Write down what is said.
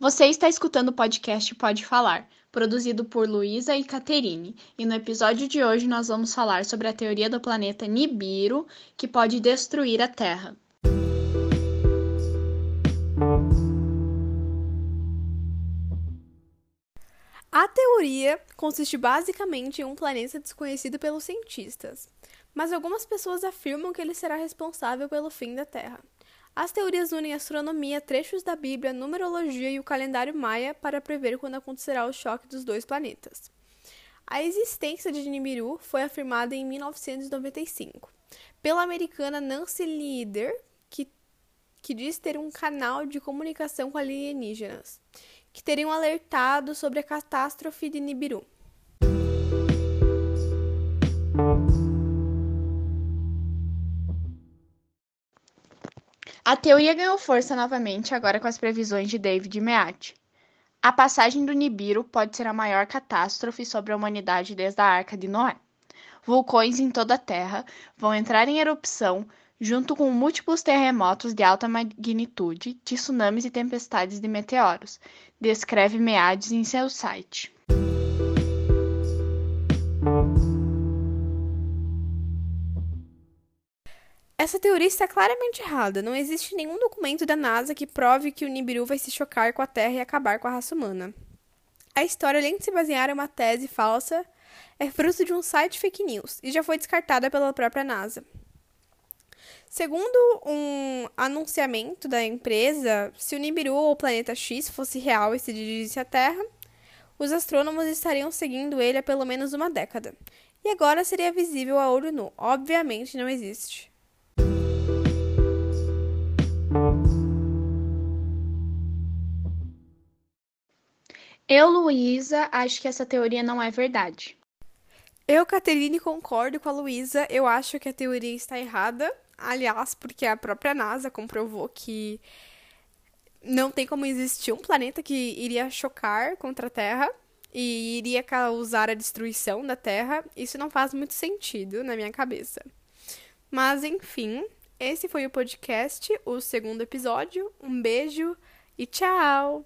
Você está escutando o podcast Pode Falar, produzido por Luísa e Caterine, e no episódio de hoje nós vamos falar sobre a teoria do planeta Nibiru, que pode destruir a Terra. A teoria consiste basicamente em um planeta desconhecido pelos cientistas, mas algumas pessoas afirmam que ele será responsável pelo fim da Terra. As teorias unem astronomia, trechos da Bíblia, numerologia e o calendário maia para prever quando acontecerá o choque dos dois planetas. A existência de Nibiru foi afirmada em 1995 pela americana Nancy Lieder, que, que diz ter um canal de comunicação com alienígenas, que teriam alertado sobre a catástrofe de Nibiru. A teoria ganhou força novamente agora com as previsões de David Mead. A passagem do Nibiru pode ser a maior catástrofe sobre a humanidade desde a Arca de Noé. Vulcões em toda a Terra vão entrar em erupção, junto com múltiplos terremotos de alta magnitude, tsunamis e tempestades de meteoros, descreve Meades em seu site. Essa teoria está claramente errada. Não existe nenhum documento da NASA que prove que o Nibiru vai se chocar com a Terra e acabar com a raça humana. A história, além de se basear em uma tese falsa, é fruto de um site fake news e já foi descartada pela própria NASA. Segundo um anunciamento da empresa, se o Nibiru ou o planeta X fosse real e se dirigisse à Terra, os astrônomos estariam seguindo ele há pelo menos uma década. E agora seria visível a olho nu. Obviamente não existe. Eu, Luísa, acho que essa teoria não é verdade. Eu, Caterine, concordo com a Luísa. Eu acho que a teoria está errada. Aliás, porque a própria NASA comprovou que não tem como existir um planeta que iria chocar contra a Terra e iria causar a destruição da Terra. Isso não faz muito sentido na minha cabeça. Mas, enfim, esse foi o podcast, o segundo episódio. Um beijo e tchau!